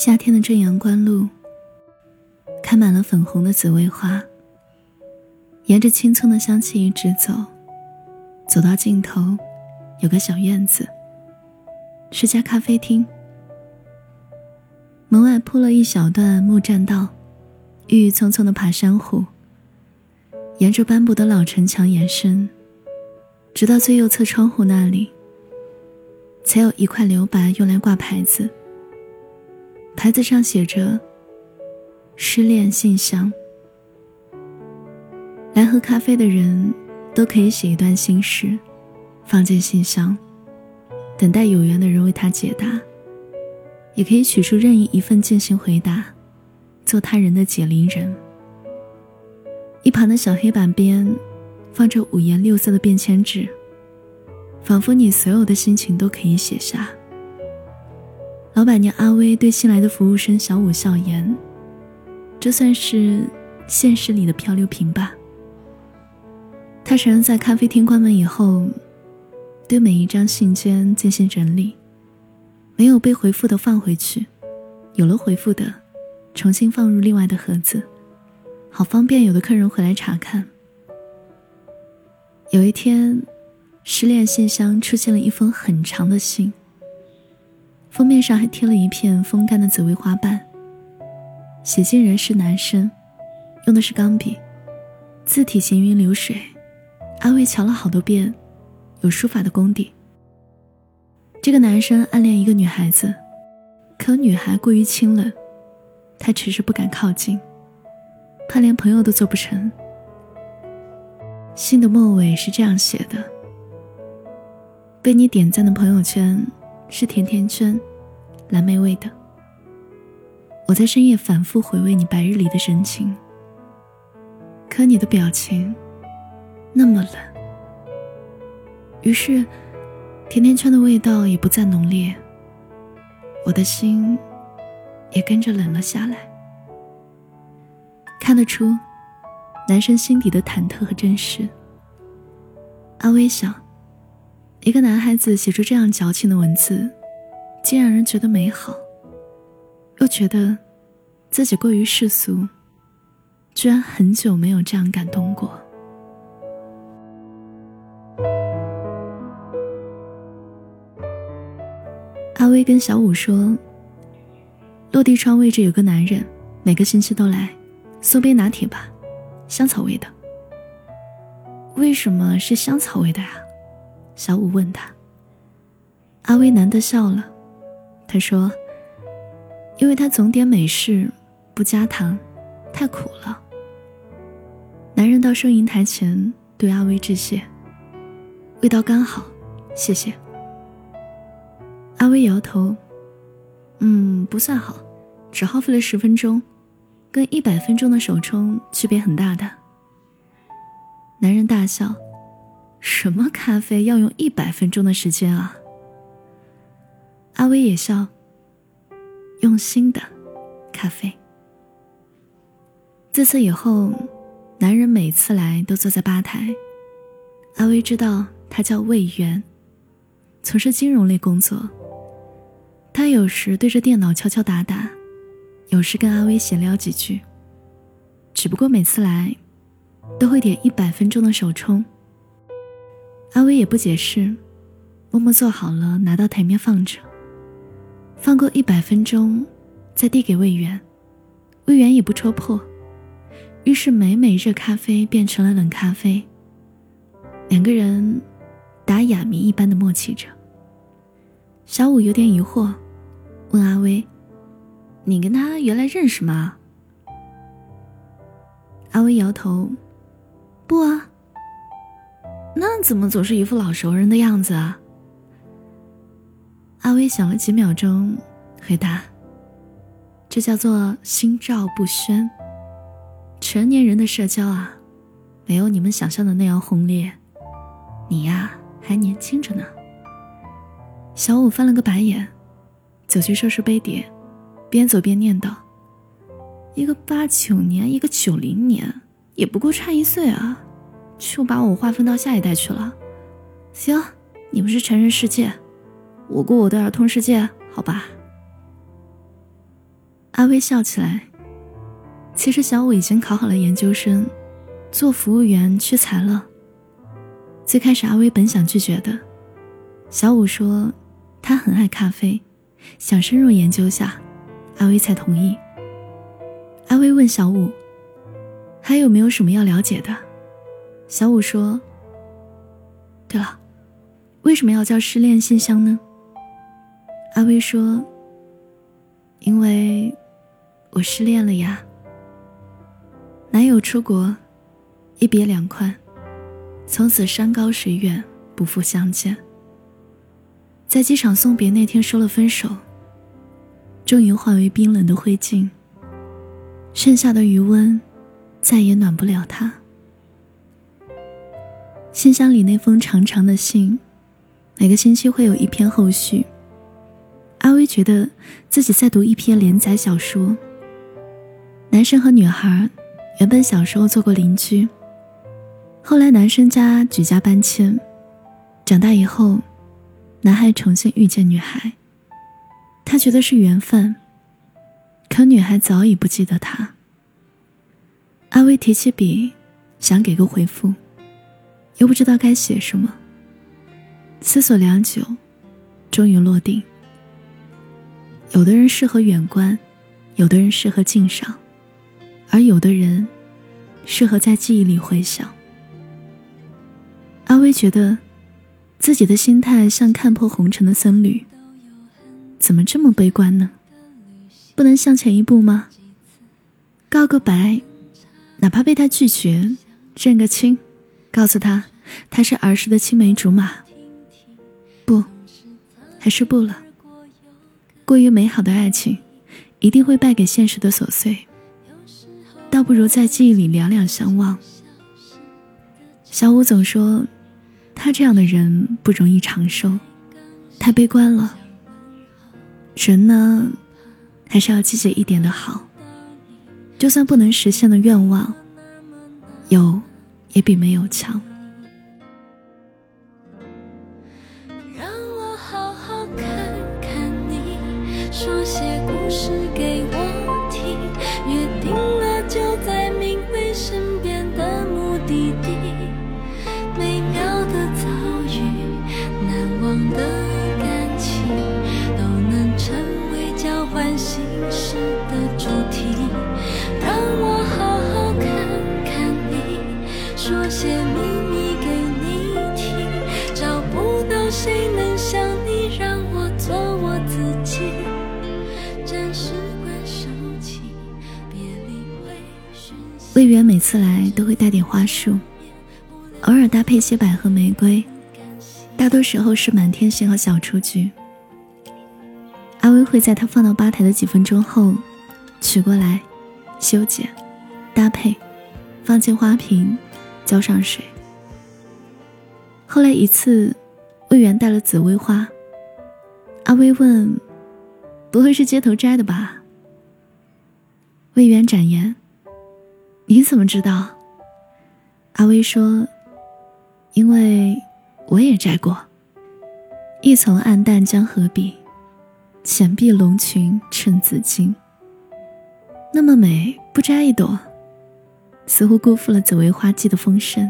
夏天的正阳关路，开满了粉红的紫薇花。沿着青葱的香气一直走，走到尽头，有个小院子，是家咖啡厅。门外铺了一小段木栈道，郁郁葱葱的爬山虎。沿着斑驳的老城墙延伸，直到最右侧窗户那里，才有一块留白用来挂牌子。牌子上写着“失恋信箱”。来喝咖啡的人都可以写一段心事，放进信箱，等待有缘的人为他解答；也可以取出任意一份进行回答，做他人的解铃人。一旁的小黑板边，放着五颜六色的便签纸，仿佛你所有的心情都可以写下。老板娘阿威对新来的服务生小五笑言：“这算是现实里的漂流瓶吧。”他承认，在咖啡厅关门以后，对每一张信笺进行整理，没有被回复的放回去，有了回复的，重新放入另外的盒子。好方便，有的客人回来查看。有一天，失恋信箱出现了一封很长的信，封面上还贴了一片风干的紫薇花瓣。写信人是男生，用的是钢笔，字体行云流水。阿威瞧了好多遍，有书法的功底。这个男生暗恋一个女孩子，可女孩过于清冷，他迟迟不敢靠近。他连朋友都做不成。信的末尾是这样写的：“被你点赞的朋友圈是甜甜圈，蓝莓味的。我在深夜反复回味你白日里的神情，可你的表情那么冷。于是，甜甜圈的味道也不再浓烈，我的心也跟着冷了下来。”看得出，男生心底的忐忑和真实。阿威想，一个男孩子写出这样矫情的文字，既让人觉得美好，又觉得自己过于世俗，居然很久没有这样感动过。阿威跟小五说：“落地窗位置有个男人，每个星期都来。”送杯拿铁吧，香草味的。为什么是香草味的呀？小五问他。阿威难得笑了，他说：“因为他总点美式，不加糖，太苦了。”男人到收银台前对阿威致谢：“味道刚好，谢谢。”阿威摇头：“嗯，不算好，只耗费了十分钟。”跟一百分钟的手冲区别很大的。男人大笑：“什么咖啡要用一百分钟的时间啊？”阿威也笑：“用心的咖啡。”自此以后，男人每次来都坐在吧台。阿威知道他叫魏源，从事金融类工作。他有时对着电脑敲敲打打。有时跟阿威闲聊几句，只不过每次来，都会点一百分钟的手冲。阿威也不解释，默默做好了，拿到台面放着。放够一百分钟，再递给魏源，魏源也不戳破。于是每每热咖啡变成了冷咖啡，两个人打哑谜一般的默契着。小五有点疑惑，问阿威。你跟他原来认识吗？阿威摇头，不啊。那怎么总是一副老熟人的样子啊？阿威想了几秒钟，回答：“这叫做心照不宣。成年人的社交啊，没有你们想象的那样轰烈。你呀，还年轻着呢。”小五翻了个白眼，走去收拾杯碟。边走边念叨：“一个八九年，一个九零年，也不过差一岁啊，就把我划分到下一代去了。行，你们是成人世界，我过我的儿童世界，好吧。”阿威笑起来。其实小五已经考好了研究生，做服务员屈才了。最开始阿威本想拒绝的，小五说他很爱咖啡，想深入研究下，阿威才同意。阿威问小五，还有没有什么要了解的？小五说：“对了，为什么要叫失恋信箱呢？”阿威说：“因为我失恋了呀。”男友出国，一别两宽，从此山高水远，不复相见。在机场送别那天说了分手，终于化为冰冷的灰烬。剩下的余温，再也暖不了他。信箱里那封长长的信，每个星期会有一篇后续。阿威觉得自己在读一篇连载小说。男生和女孩。原本小时候做过邻居，后来男生家举家搬迁，长大以后，男孩重新遇见女孩。他觉得是缘分，可女孩早已不记得他。阿威提起笔，想给个回复，又不知道该写什么。思索良久，终于落定。有的人适合远观，有的人适合近赏。而有的人，适合在记忆里回想。阿威觉得，自己的心态像看破红尘的僧侣，怎么这么悲观呢？不能向前一步吗？告个白，哪怕被他拒绝，认个亲，告诉他他是儿时的青梅竹马。不，还是不了。过于美好的爱情，一定会败给现实的琐碎。倒不如在记忆里两两相望。小五总说，他这样的人不容易长寿，太悲观了。人呢，还是要积极一点的好。就算不能实现的愿望，有也比没有强。让我好好看看你，说些故事给我次来都会带点花束，偶尔搭配些百合玫瑰，大多时候是满天星和小雏菊。阿威会在他放到吧台的几分钟后，取过来，修剪，搭配，放进花瓶，浇上水。后来一次，魏源带了紫薇花，阿威问：“不会是街头摘的吧？”魏源展言。你怎么知道？阿威说：“因为我也摘过。一丛暗淡江河碧，浅碧龙裙衬紫金。那么美，不摘一朵，似乎辜负了紫薇花季的丰盛。”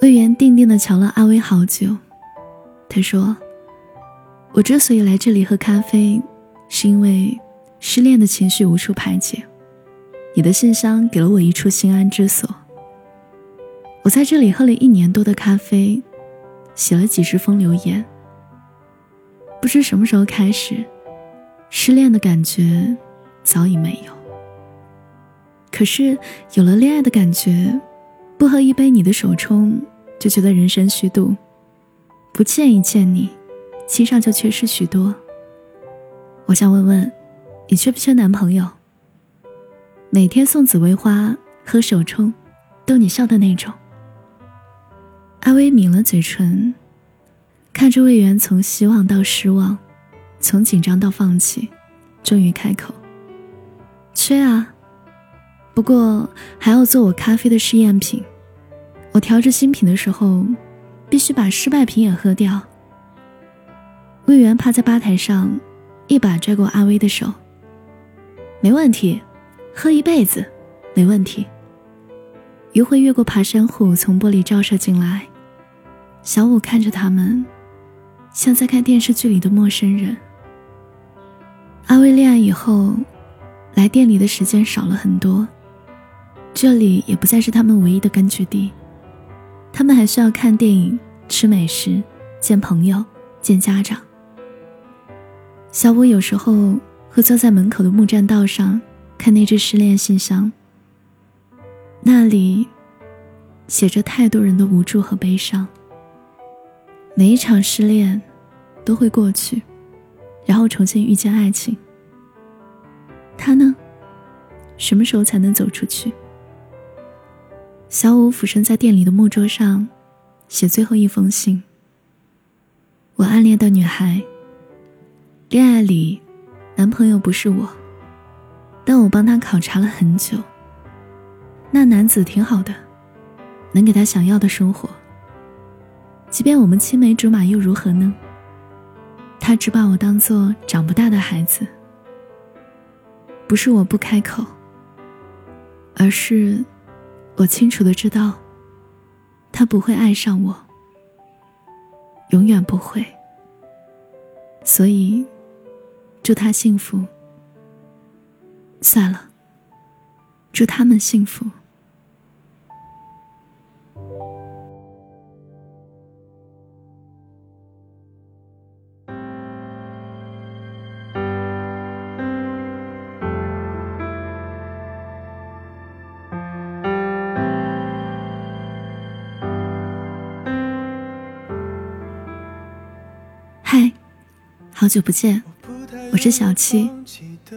魏源定定的瞧了阿威好久，他说：“我之所以来这里喝咖啡，是因为失恋的情绪无处排解。”你的信箱给了我一处心安之所。我在这里喝了一年多的咖啡，写了几十封留言。不知什么时候开始，失恋的感觉早已没有。可是有了恋爱的感觉，不喝一杯你的手冲就觉得人生虚度，不见一见你，心上就缺失许多。我想问问，你缺不缺男朋友？每天送紫薇花，喝手冲，逗你笑的那种。阿威抿了嘴唇，看着魏源从希望到失望，从紧张到放弃，终于开口：“缺啊，不过还要做我咖啡的试验品。我调制新品的时候，必须把失败品也喝掉。”魏源趴在吧台上，一把拽过阿威的手：“没问题，喝一辈子，没问题。余晖越过爬山虎，从玻璃照射进来。小五看着他们，像在看电视剧里的陌生人。阿威恋爱以后，来店里的时间少了很多，这里也不再是他们唯一的根据地。他们还需要看电影、吃美食、见朋友、见家长。小五有时候会坐在门口的木栈道上，看那只失恋信箱。那里写着太多人的无助和悲伤。每一场失恋都会过去，然后重新遇见爱情。他呢，什么时候才能走出去？小五俯身在店里的木桌上，写最后一封信。我暗恋的女孩。恋爱里，男朋友不是我，但我帮他考察了很久。那男子挺好的，能给他想要的生活。即便我们青梅竹马又如何呢？他只把我当做长不大的孩子。不是我不开口，而是我清楚的知道，他不会爱上我，永远不会。所以，祝他幸福。算了，祝他们幸福。嗨好久不见，我是小七，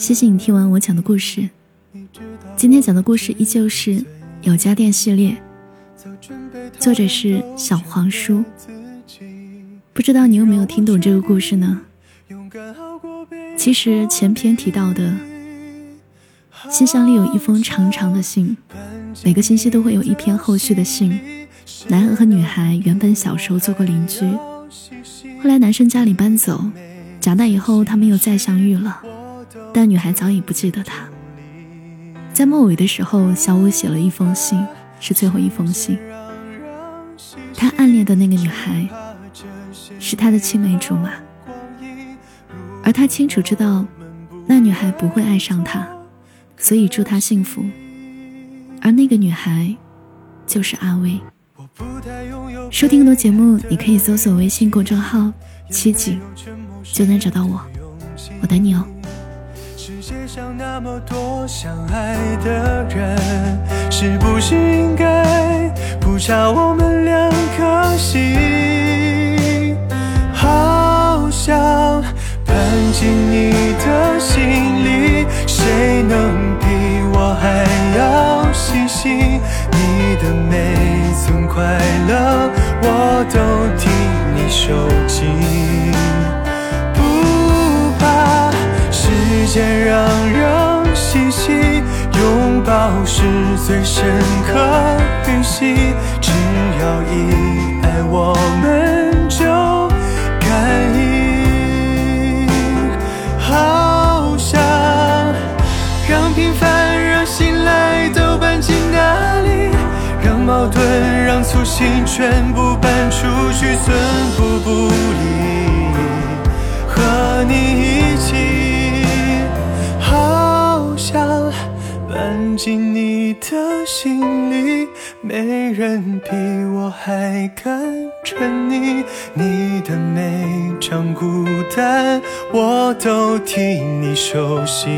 谢谢你听完我讲的故事。今天讲的故事依旧是有家电系列，作者是小黄书。不知道你有没有听懂这个故事呢？其实前篇提到的信箱里有一封长长的信，每个星期都会有一篇后续的信。男孩和女孩原本小时候做过邻居，后来男生家里搬走。长大以后，他们又再相遇了，但女孩早已不记得他。在末尾的时候，小五写了一封信，是最后一封信。他暗恋的那个女孩，是他的青梅竹马，而他清楚知道，那女孩不会爱上他，所以祝他幸福。而那个女孩，就是阿威。收听更多节目，你可以搜索微信公众号“七景”。就能找到我，我等你哦。想那么多相爱的人，是不是应该不差我们两颗心？好想搬进你的心里，谁能比我还要细心？你的每寸快乐，我都替你收集。间让人细细拥抱是最深刻预习，只要一爱，我们就感应。好想让平凡、让信赖都搬进那里，让矛盾、让粗心全部搬出去，寸步不离，和你一进你的心里，没人比我还敢沉溺。你的每场孤单，我都替你收悉。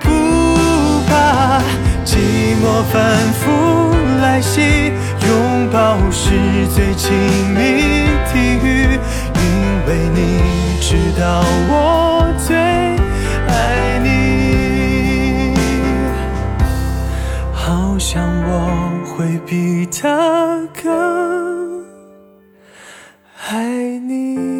不怕寂寞反复来袭，拥抱是最亲密的语，因为你知道我最想我会比他更爱你。